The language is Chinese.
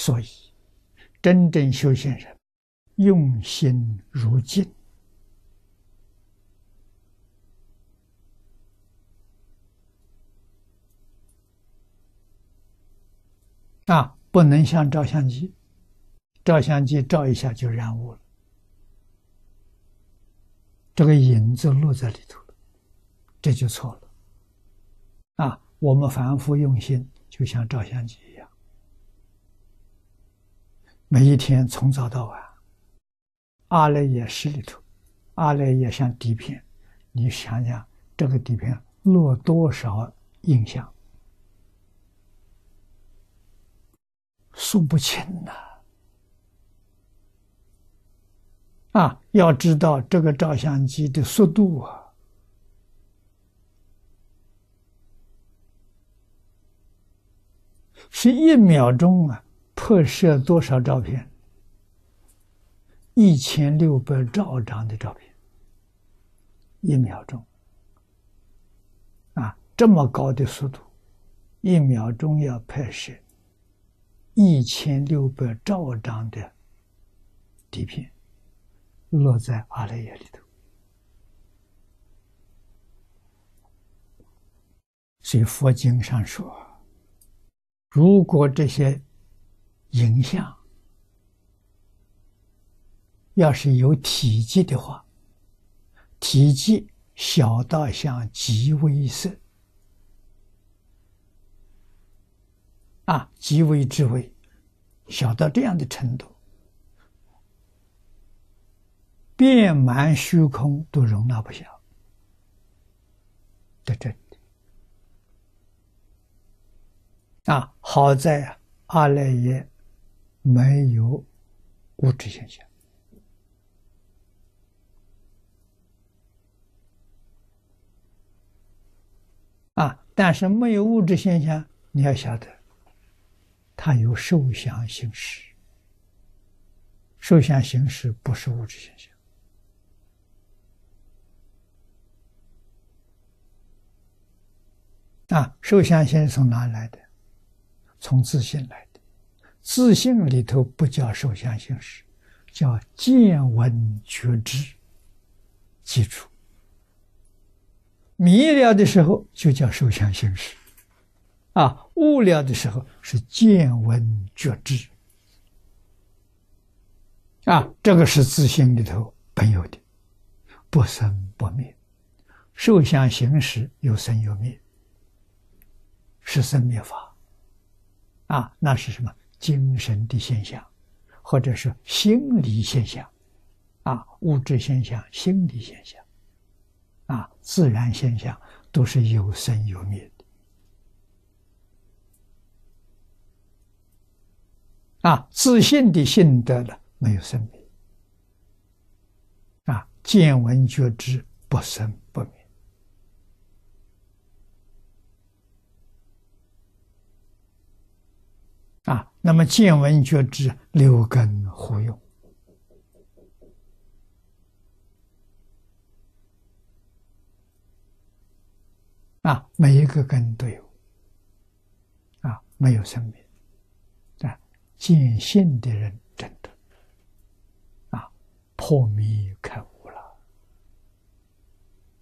所以，真正修行人用心如镜啊，不能像照相机，照相机照一下就染污了，这个影子落在里头了，这就错了。啊，我们反复用心，就像照相机一样。每一天从早到晚，阿赖耶识里头，阿赖耶像底片，你想想这个底片落多少印象，数不清呐！啊，要知道这个照相机的速度啊，是一秒钟啊。拍摄多少照片？一千六百兆张的照片，一秒钟啊，这么高的速度，一秒钟要拍摄一千六百兆张的底片，落在阿赖耶里头。所以佛经上说，如果这些。影像要是有体积的话，体积小到像极微色啊，极微之微，小到这样的程度，遍满虚空都容纳不下，在这里啊，好在啊，阿赖耶。没有物质现象啊，但是没有物质现象，你要晓得，它有受想行识。受想行识不是物质现象啊，受想行识从哪来的？从自信来。自信里头不叫受想行识，叫见闻觉知。记住，迷了的时候就叫受想行识，啊，悟了的时候是见闻觉知。啊，这个是自信里头本有的，不生不灭。受想行识有生有灭，是生灭法。啊，那是什么？精神的现象，或者是心理现象，啊，物质现象、心理现象，啊，自然现象都是有生有灭的，啊，自信的信德呢，没有生命，啊，见闻觉知不生那么见闻觉知六根互用。啊，每一个根都有。啊，没有生命啊，见性的人真的。啊，破迷开悟。